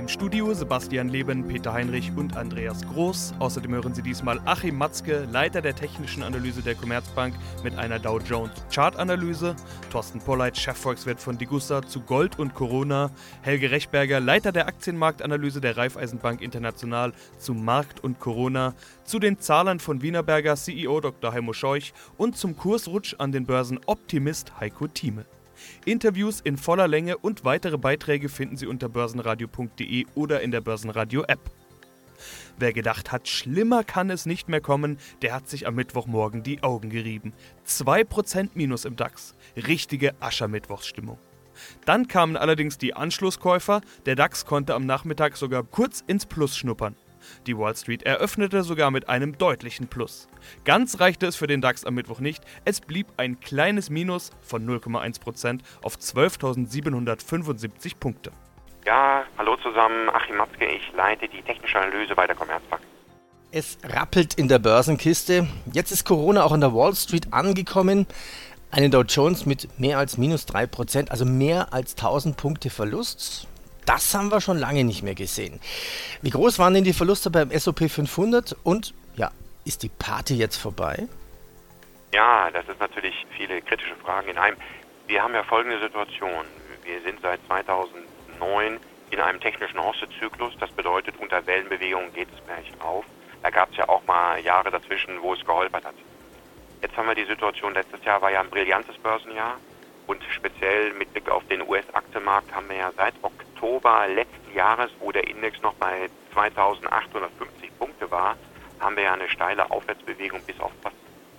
Im Studio Sebastian Leben, Peter Heinrich und Andreas Groß. Außerdem hören Sie diesmal Achim Matzke, Leiter der technischen Analyse der Commerzbank mit einer Dow Jones Chartanalyse, Thorsten Polleit, Chefvolkswirt von Digussa zu Gold und Corona, Helge Rechberger, Leiter der Aktienmarktanalyse der Raiffeisenbank International zu Markt und Corona, zu den Zahlern von Wienerberger CEO Dr. Heimo Scheuch und zum Kursrutsch an den Börsen Optimist Heiko Thieme. Interviews in voller Länge und weitere Beiträge finden Sie unter börsenradio.de oder in der Börsenradio-App. Wer gedacht hat, schlimmer kann es nicht mehr kommen, der hat sich am Mittwochmorgen die Augen gerieben. 2% Minus im DAX. Richtige Aschermittwochsstimmung. Dann kamen allerdings die Anschlusskäufer, der DAX konnte am Nachmittag sogar kurz ins Plus schnuppern. Die Wall Street eröffnete sogar mit einem deutlichen Plus. Ganz reichte es für den DAX am Mittwoch nicht, es blieb ein kleines Minus von 0,1% auf 12.775 Punkte. Ja, hallo zusammen, Achim Matzke, ich leite die technische Analyse bei der Commerzbank. Es rappelt in der Börsenkiste. Jetzt ist Corona auch an der Wall Street angekommen. Eine Dow Jones mit mehr als minus 3%, also mehr als 1000 Punkte Verlust. Das haben wir schon lange nicht mehr gesehen. Wie groß waren denn die Verluste beim SOP 500 und ja, ist die Party jetzt vorbei? Ja, das ist natürlich viele kritische Fragen in einem. Wir haben ja folgende Situation. Wir sind seit 2009 in einem technischen Hoste-Zyklus. Das bedeutet, unter Wellenbewegungen geht es gleich auf. Da gab es ja auch mal Jahre dazwischen, wo es geholpert hat. Jetzt haben wir die Situation, letztes Jahr war ja ein brillantes Börsenjahr. Und speziell mit Blick auf den US-Aktienmarkt haben wir ja seit Oktober letzten Jahres, wo der Index noch bei 2850 Punkte war, haben wir ja eine steile Aufwärtsbewegung bis auf fast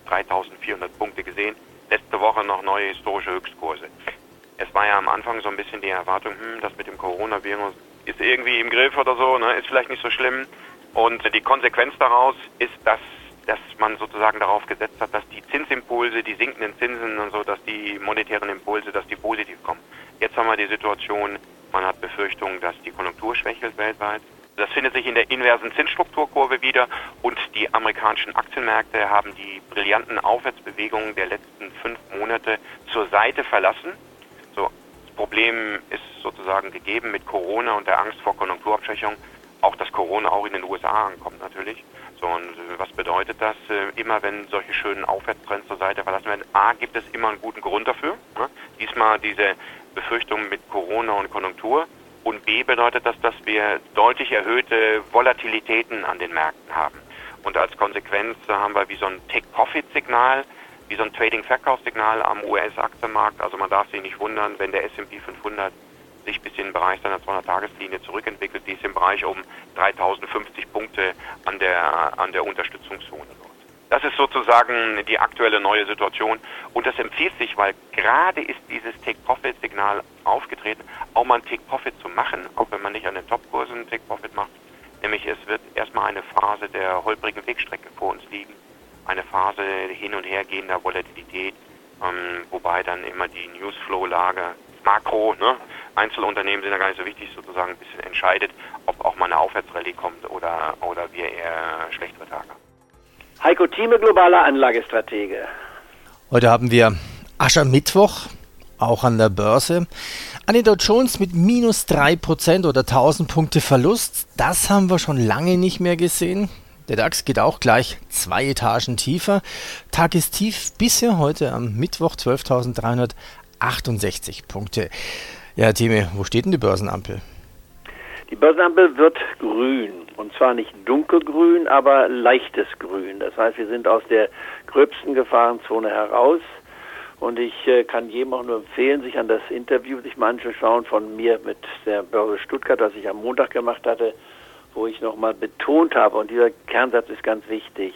3400 Punkte gesehen. Letzte Woche noch neue historische Höchstkurse. Es war ja am Anfang so ein bisschen die Erwartung, hm, das mit dem Coronavirus ist irgendwie im Griff oder so, ne, ist vielleicht nicht so schlimm. Und die Konsequenz daraus ist, dass dass man sozusagen darauf gesetzt hat, dass die Zinsimpulse, die sinkenden Zinsen und so, dass die monetären Impulse, dass die positiv kommen. Jetzt haben wir die Situation, man hat Befürchtungen, dass die Konjunktur schwächelt weltweit. Das findet sich in der inversen Zinsstrukturkurve wieder und die amerikanischen Aktienmärkte haben die brillanten Aufwärtsbewegungen der letzten fünf Monate zur Seite verlassen. So, das Problem ist sozusagen gegeben mit Corona und der Angst vor Konjunkturabschwächung. Auch dass Corona auch in den USA ankommt natürlich. So, und äh, was bedeutet das? Äh, immer wenn solche schönen Aufwärtstrends zur Seite verlassen werden, A, gibt es immer einen guten Grund dafür. Ne? Diesmal diese Befürchtung mit Corona und Konjunktur. Und B bedeutet das, dass wir deutlich erhöhte Volatilitäten an den Märkten haben. Und als Konsequenz haben wir wie so ein Take-Profit-Signal, wie so ein Trading-Verkaufssignal am US-Aktienmarkt. Also man darf sich nicht wundern, wenn der S&P 500 sich bis in den Bereich seiner 200-Tageslinie zurückentwickelt. Die ist im Bereich um 3050 Punkte an der, an der Unterstützungszone dort. Das ist sozusagen die aktuelle neue Situation und das empfiehlt sich, weil gerade ist dieses Take-Profit-Signal aufgetreten, auch mal ein Take-Profit zu machen, auch wenn man nicht an den Top-Kursen einen Take-Profit macht. Nämlich es wird erstmal eine Phase der holprigen Wegstrecke vor uns liegen, eine Phase hin und her gehender Volatilität, ähm, wobei dann immer die Newsflow-Lage Makro, ne, Einzelunternehmen sind ja gar nicht so wichtig, sozusagen ein bisschen entscheidet, ob auch mal eine Aufwärtsrallye kommt oder, oder wir eher schlechtere Tage haben. Heiko Thieme, globaler Anlagestratege. Heute haben wir Aschermittwoch, auch an der Börse. An den Dow Jones mit minus 3% oder 1000 Punkte Verlust. Das haben wir schon lange nicht mehr gesehen. Der DAX geht auch gleich zwei Etagen tiefer. Tagestief bisher heute am Mittwoch 12.368 Punkte. Ja, Time, wo steht denn die Börsenampel? Die Börsenampel wird grün. Und zwar nicht dunkelgrün, aber leichtes Grün. Das heißt, wir sind aus der gröbsten Gefahrenzone heraus. Und ich äh, kann jedem auch nur empfehlen, sich an das Interview sich mal anzuschauen von mir mit der Börse Stuttgart, das ich am Montag gemacht hatte, wo ich nochmal betont habe, und dieser Kernsatz ist ganz wichtig,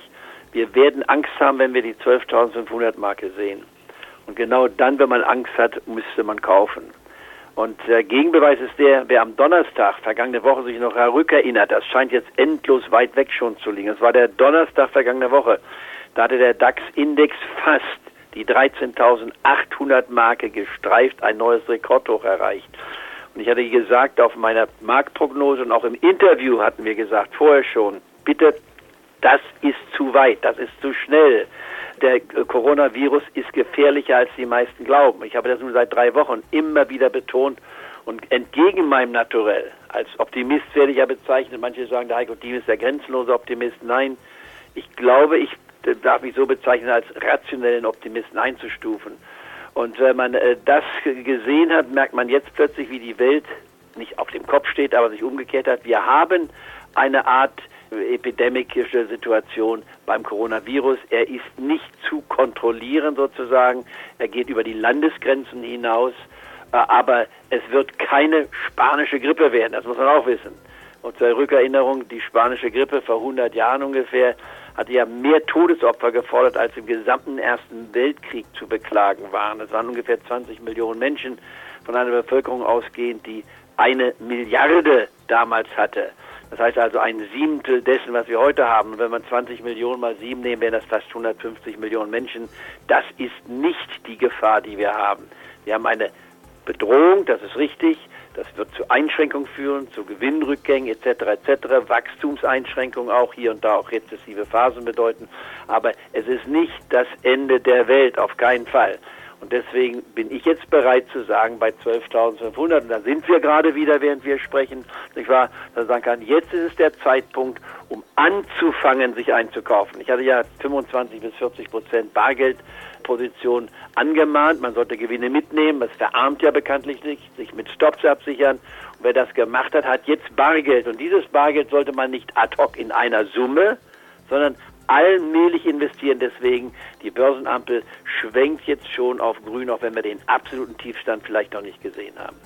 wir werden Angst haben, wenn wir die 12.500 Marke sehen. Und genau dann, wenn man Angst hat, müsste man kaufen. Und der Gegenbeweis ist der, wer am Donnerstag vergangene Woche sich noch rückerinnert, das scheint jetzt endlos weit weg schon zu liegen. Es war der Donnerstag vergangene Woche. Da hatte der DAX-Index fast die 13.800 Marke gestreift, ein neues Rekordhoch erreicht. Und ich hatte gesagt, auf meiner Marktprognose und auch im Interview hatten wir gesagt, vorher schon, bitte, das ist zu weit, das ist zu schnell. Der Coronavirus ist gefährlicher, als die meisten glauben. Ich habe das nun seit drei Wochen immer wieder betont und entgegen meinem Naturell, als Optimist werde ich ja bezeichnet, manche sagen, der Heiko Diem ist der grenzenlose Optimist. Nein, ich glaube, ich darf mich so bezeichnen, als rationellen Optimisten einzustufen. Und wenn man äh, das gesehen hat, merkt man jetzt plötzlich, wie die Welt nicht auf dem Kopf steht, aber sich umgekehrt hat. Wir haben eine Art epidemische Situation beim Coronavirus. Er ist nicht zu kontrollieren sozusagen. Er geht über die Landesgrenzen hinaus. Äh, aber es wird keine spanische Grippe werden. Das muss man auch wissen. Und zur Rückerinnerung, die spanische Grippe vor 100 Jahren ungefähr hatte ja mehr Todesopfer gefordert, als im gesamten Ersten Weltkrieg zu beklagen waren. Es waren ungefähr 20 Millionen Menschen von einer Bevölkerung ausgehend, die eine Milliarde damals hatte. Das heißt also ein Siebtel dessen, was wir heute haben. Wenn man 20 Millionen mal sieben nehmen, wären das fast 150 Millionen Menschen. Das ist nicht die Gefahr, die wir haben. Wir haben eine Bedrohung, das ist richtig. Das wird zu Einschränkungen führen, zu Gewinnrückgängen etc. etc. Wachstumseinschränkungen auch hier und da auch rezessive Phasen bedeuten. Aber es ist nicht das Ende der Welt, auf keinen Fall. Und deswegen bin ich jetzt bereit zu sagen, bei 12.500, und da sind wir gerade wieder, während wir sprechen, nicht wahr, dass sagen kann, jetzt ist es der Zeitpunkt, um anzufangen, sich einzukaufen. Ich hatte ja 25 bis 40 Prozent Bargeldposition angemahnt, man sollte Gewinne mitnehmen, das verarmt ja bekanntlich nicht, sich mit Stops absichern. Und wer das gemacht hat, hat jetzt Bargeld. Und dieses Bargeld sollte man nicht ad hoc in einer Summe, sondern allmählich investieren. Deswegen, die Börsenampel schwenkt jetzt schon auf grün, auch wenn wir den absoluten Tiefstand vielleicht noch nicht gesehen haben.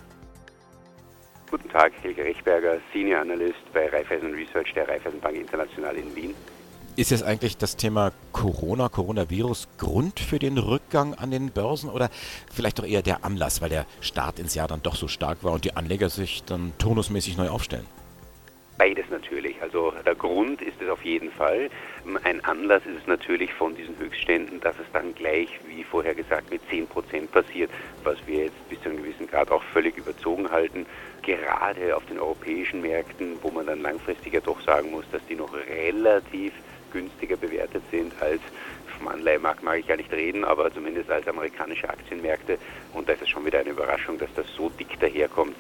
Guten Tag, Helge Rechberger, Senior Analyst bei Raiffeisen Research der Raiffeisenbank International in Wien. Ist jetzt eigentlich das Thema Corona, Coronavirus Grund für den Rückgang an den Börsen oder vielleicht doch eher der Anlass, weil der Start ins Jahr dann doch so stark war und die Anleger sich dann turnusmäßig neu aufstellen? Beides natürlich. Also der Grund ist es auf jeden Fall. Ein Anlass ist es natürlich von diesen Höchstständen, dass es dann gleich, wie vorher gesagt, mit 10 Prozent passiert, was wir jetzt bis zu einem gewissen Grad auch völlig überzogen halten. Gerade auf den europäischen Märkten, wo man dann langfristig ja doch sagen muss, dass die noch relativ günstiger bewertet sind als vom Anleihemarkt mag ich gar nicht reden, aber zumindest als amerikanische Aktienmärkte. Und da ist es schon wieder eine Überraschung, dass das so dick daherkommt,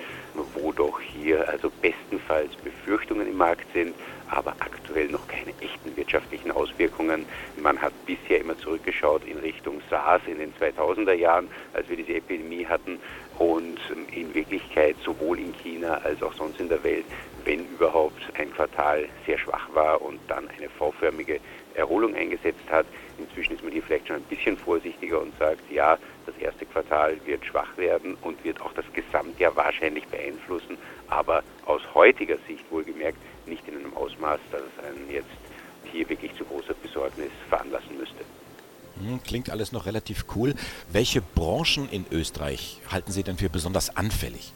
wo doch hier also bestenfalls Befürchtungen im Markt sind, aber aktuell noch keine echten wirtschaftlichen Auswirkungen. Man hat bisher immer zurückgeschaut in Richtung SARS in den 2000er Jahren, als wir diese Epidemie hatten. Und in Wirklichkeit sowohl in China als auch sonst in der Welt, wenn überhaupt ein Quartal sehr schwach war und dann eine V-förmige Erholung eingesetzt hat. Inzwischen ist man hier vielleicht schon ein bisschen vorsichtiger und sagt, ja, das erste Quartal wird schwach werden und wird auch das Gesamtjahr wahrscheinlich beeinflussen, aber aus heutiger Sicht wohlgemerkt nicht in einem Ausmaß, dass es einen jetzt hier wirklich zu großer Besorgnis veranlassen müsste. Hm, klingt alles noch relativ cool. Welche Branchen in Österreich halten Sie denn für besonders anfällig?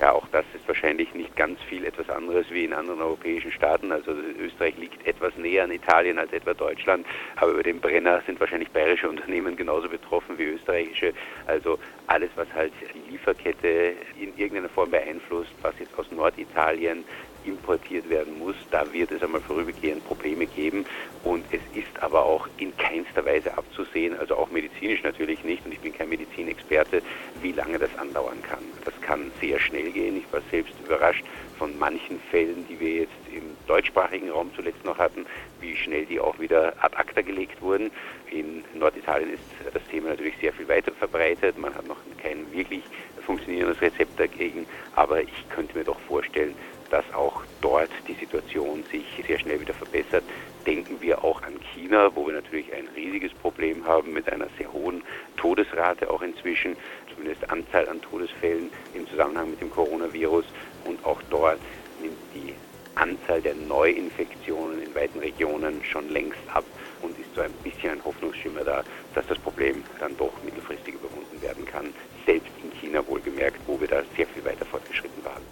Ja, auch das wahrscheinlich nicht ganz viel etwas anderes wie in anderen europäischen Staaten. Also Österreich liegt etwas näher an Italien als etwa Deutschland, aber über den Brenner sind wahrscheinlich bayerische Unternehmen genauso betroffen wie österreichische. Also alles, was halt die Lieferkette in irgendeiner Form beeinflusst, was jetzt aus Norditalien importiert werden muss, da wird es einmal vorübergehend Probleme geben. Und es ist aber auch in keinster Weise abzusehen, also auch medizinisch natürlich nicht, und ich bin kein Medizinexperte, wie lange das andauern kann. Das kann sehr schnell gehen. Ich war selbst überrascht von manchen Fällen, die wir jetzt im deutschsprachigen Raum zuletzt noch hatten, wie schnell die auch wieder ad acta gelegt wurden. In Norditalien ist das Thema natürlich sehr viel weiter verbreitet. Man hat noch kein wirklich funktionierendes Rezept dagegen, aber ich könnte mir doch vorstellen, dass auch dort die Situation sich sehr schnell wieder verbessert. Denken wir auch an China, wo wir natürlich ein riesiges Problem haben mit einer sehr hohen Todesrate auch inzwischen, zumindest Anzahl an Todesfällen im Zusammenhang mit dem Coronavirus. Und auch dort nimmt die Anzahl der Neuinfektionen in weiten Regionen schon längst ab und ist so ein bisschen ein Hoffnungsschimmer da, dass das Problem dann doch mittelfristig überwunden werden kann, selbst in China wohlgemerkt, wo wir da sehr viel weiter fortgeschritten waren.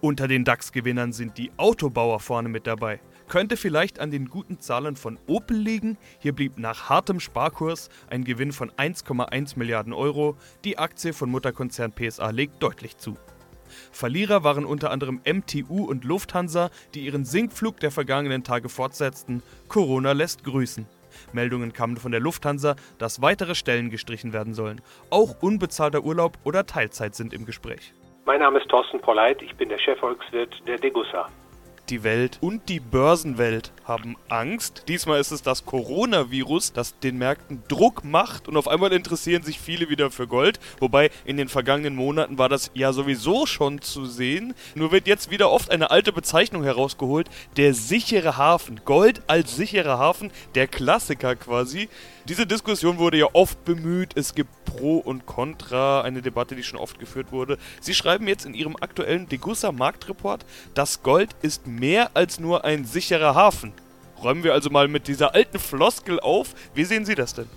Unter den DAX-Gewinnern sind die Autobauer vorne mit dabei. Könnte vielleicht an den guten Zahlen von Opel liegen. Hier blieb nach hartem Sparkurs ein Gewinn von 1,1 Milliarden Euro. Die Aktie von Mutterkonzern PSA legt deutlich zu. Verlierer waren unter anderem MTU und Lufthansa, die ihren Sinkflug der vergangenen Tage fortsetzten. Corona lässt grüßen. Meldungen kamen von der Lufthansa, dass weitere Stellen gestrichen werden sollen. Auch unbezahlter Urlaub oder Teilzeit sind im Gespräch. Mein Name ist Thorsten Polleit, ich bin der Chefvolkswirt der Degussa. Die Welt und die Börsenwelt haben Angst. Diesmal ist es das Coronavirus, das den Märkten Druck macht und auf einmal interessieren sich viele wieder für Gold. Wobei in den vergangenen Monaten war das ja sowieso schon zu sehen. Nur wird jetzt wieder oft eine alte Bezeichnung herausgeholt. Der sichere Hafen. Gold als sicherer Hafen. Der Klassiker quasi. Diese Diskussion wurde ja oft bemüht. Es gibt Pro und Contra, eine Debatte, die schon oft geführt wurde. Sie schreiben jetzt in Ihrem aktuellen Degussa Marktreport, das Gold ist mehr als nur ein sicherer Hafen. Räumen wir also mal mit dieser alten Floskel auf. Wie sehen Sie das denn?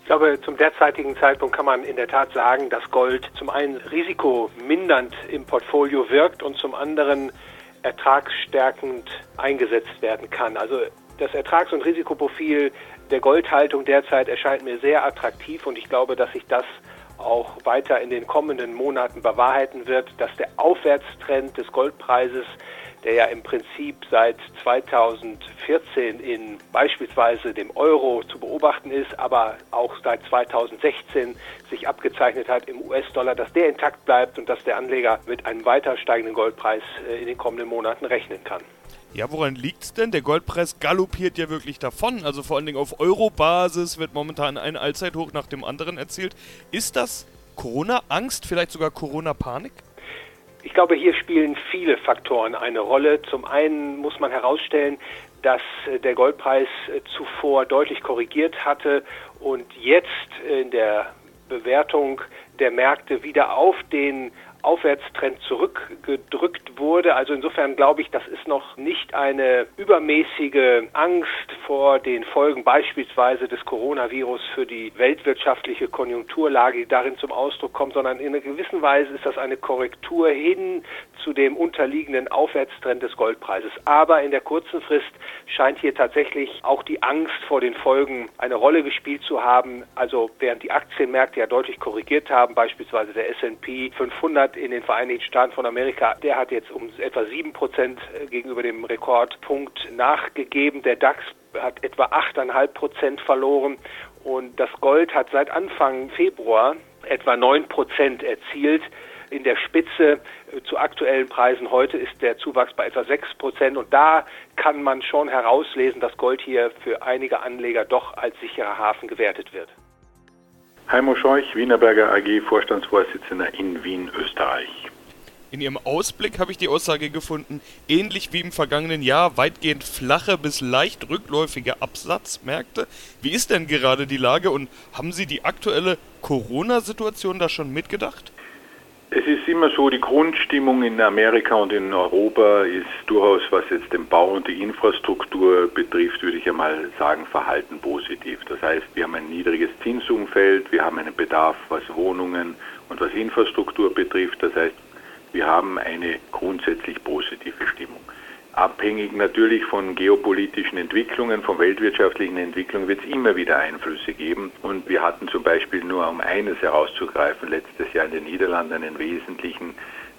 Ich glaube, zum derzeitigen Zeitpunkt kann man in der Tat sagen, dass Gold zum einen risikomindernd im Portfolio wirkt und zum anderen ertragsstärkend eingesetzt werden kann. Also das Ertrags- und Risikoprofil der Goldhaltung derzeit erscheint mir sehr attraktiv und ich glaube, dass sich das auch weiter in den kommenden Monaten bewahrheiten wird, dass der Aufwärtstrend des Goldpreises, der ja im Prinzip seit 2014 in beispielsweise dem Euro zu beobachten ist, aber auch seit 2016 sich abgezeichnet hat im US-Dollar, dass der intakt bleibt und dass der Anleger mit einem weiter steigenden Goldpreis äh, in den kommenden Monaten rechnen kann. Ja, woran liegt's denn? Der Goldpreis galoppiert ja wirklich davon. Also vor allen Dingen auf Euro-Basis wird momentan ein Allzeithoch nach dem anderen erzielt. Ist das Corona-Angst, vielleicht sogar Corona-Panik? Ich glaube, hier spielen viele Faktoren eine Rolle. Zum einen muss man herausstellen, dass äh, der Goldpreis äh, zuvor deutlich korrigiert hatte und jetzt in der Bewertung der Märkte wieder auf den Aufwärtstrend zurückgedrückt wurde. Also insofern glaube ich, das ist noch nicht eine übermäßige Angst vor den Folgen beispielsweise des Coronavirus für die weltwirtschaftliche Konjunkturlage, die darin zum Ausdruck kommt, sondern in einer gewissen Weise ist das eine Korrektur hin zu dem unterliegenden Aufwärtstrend des Goldpreises. Aber in der kurzen Frist scheint hier tatsächlich auch die Angst vor den Folgen eine Rolle gespielt zu haben. Also während die Aktienmärkte ja deutlich korrigiert haben, beispielsweise der S&P 500 in den Vereinigten Staaten von Amerika, der hat jetzt um etwa sieben Prozent äh, gegenüber dem Rekordpunkt nachgegeben. Der DAX hat etwa 8,5 Prozent verloren und das Gold hat seit Anfang Februar etwa 9 Prozent erzielt. In der Spitze äh, zu aktuellen Preisen heute ist der Zuwachs bei etwa 6 Prozent und da kann man schon herauslesen, dass Gold hier für einige Anleger doch als sicherer Hafen gewertet wird. Heimo Scheuch, Wienerberger AG, Vorstandsvorsitzender in Wien, Österreich. In Ihrem Ausblick habe ich die Aussage gefunden, ähnlich wie im vergangenen Jahr weitgehend flache bis leicht rückläufige Absatzmärkte. Wie ist denn gerade die Lage und haben Sie die aktuelle Corona-Situation da schon mitgedacht? Es ist immer so, die Grundstimmung in Amerika und in Europa ist durchaus, was jetzt den Bau und die Infrastruktur betrifft, würde ich einmal sagen, verhalten positiv. Das heißt, wir haben ein niedriges Zinsumfeld, wir haben einen Bedarf, was Wohnungen und was Infrastruktur betrifft. Das heißt, wir haben eine grundsätzlich positive Stimmung abhängig natürlich von geopolitischen Entwicklungen, von weltwirtschaftlichen Entwicklungen wird es immer wieder Einflüsse geben. Und wir hatten zum Beispiel nur um eines herauszugreifen, letztes Jahr in den Niederlanden einen wesentlichen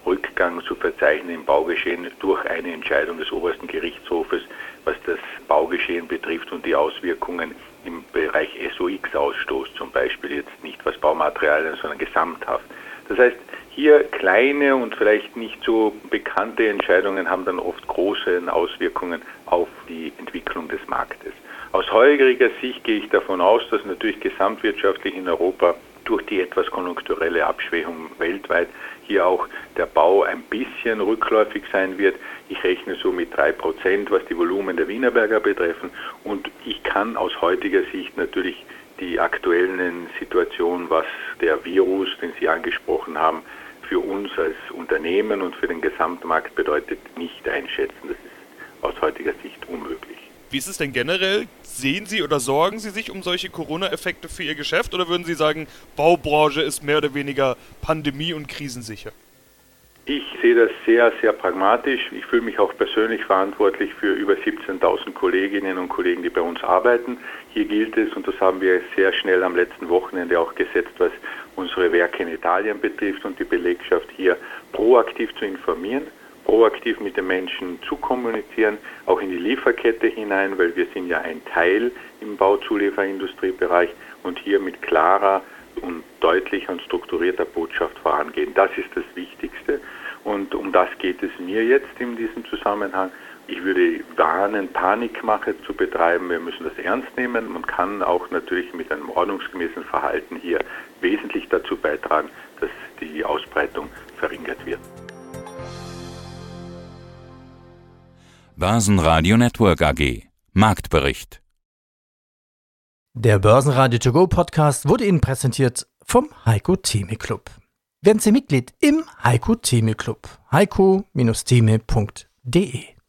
Rückgang zu verzeichnen im Baugeschehen durch eine Entscheidung des obersten Gerichtshofes, was das Baugeschehen betrifft und die Auswirkungen im Bereich SOX-Ausstoß zum Beispiel jetzt nicht was Baumaterialien, sondern gesamthaft. Das heißt, hier kleine und vielleicht nicht so bekannte Entscheidungen haben dann oft große Auswirkungen auf die Entwicklung des Marktes. Aus heuriger Sicht gehe ich davon aus, dass natürlich gesamtwirtschaftlich in Europa durch die etwas konjunkturelle Abschwächung weltweit hier auch der Bau ein bisschen rückläufig sein wird. Ich rechne so mit drei Prozent, was die Volumen der Wienerberger betreffen. Und ich kann aus heutiger Sicht natürlich die aktuellen Situationen, was der Virus, den Sie angesprochen haben, für uns als Unternehmen und für den Gesamtmarkt bedeutet, nicht einschätzen. Das ist aus heutiger Sicht unmöglich. Wie ist es denn generell? Sehen Sie oder sorgen Sie sich um solche Corona-Effekte für Ihr Geschäft oder würden Sie sagen, Baubranche ist mehr oder weniger pandemie- und krisensicher? Ich sehe das sehr, sehr pragmatisch. Ich fühle mich auch persönlich verantwortlich für über 17.000 Kolleginnen und Kollegen, die bei uns arbeiten. Hier gilt es, und das haben wir sehr schnell am letzten Wochenende auch gesetzt, was unsere Werke in Italien betrifft und die Belegschaft hier proaktiv zu informieren, proaktiv mit den Menschen zu kommunizieren, auch in die Lieferkette hinein, weil wir sind ja ein Teil im Bauzulieferindustriebereich und hier mit klarer und deutlicher und strukturierter Botschaft vorangehen. Das ist das Wichtigste und um das geht es mir jetzt in diesem Zusammenhang. Ich würde warnen, Panikmache zu betreiben. Wir müssen das ernst nehmen. Man kann auch natürlich mit einem ordnungsgemäßen Verhalten hier wesentlich dazu beitragen, dass die Ausbreitung verringert wird. Börsenradio Network AG Marktbericht Der Börsenradio To Go Podcast wurde Ihnen präsentiert vom Heiko Theme Club. Werden Sie Mitglied im Heiko Theme Club. heiko-theme.de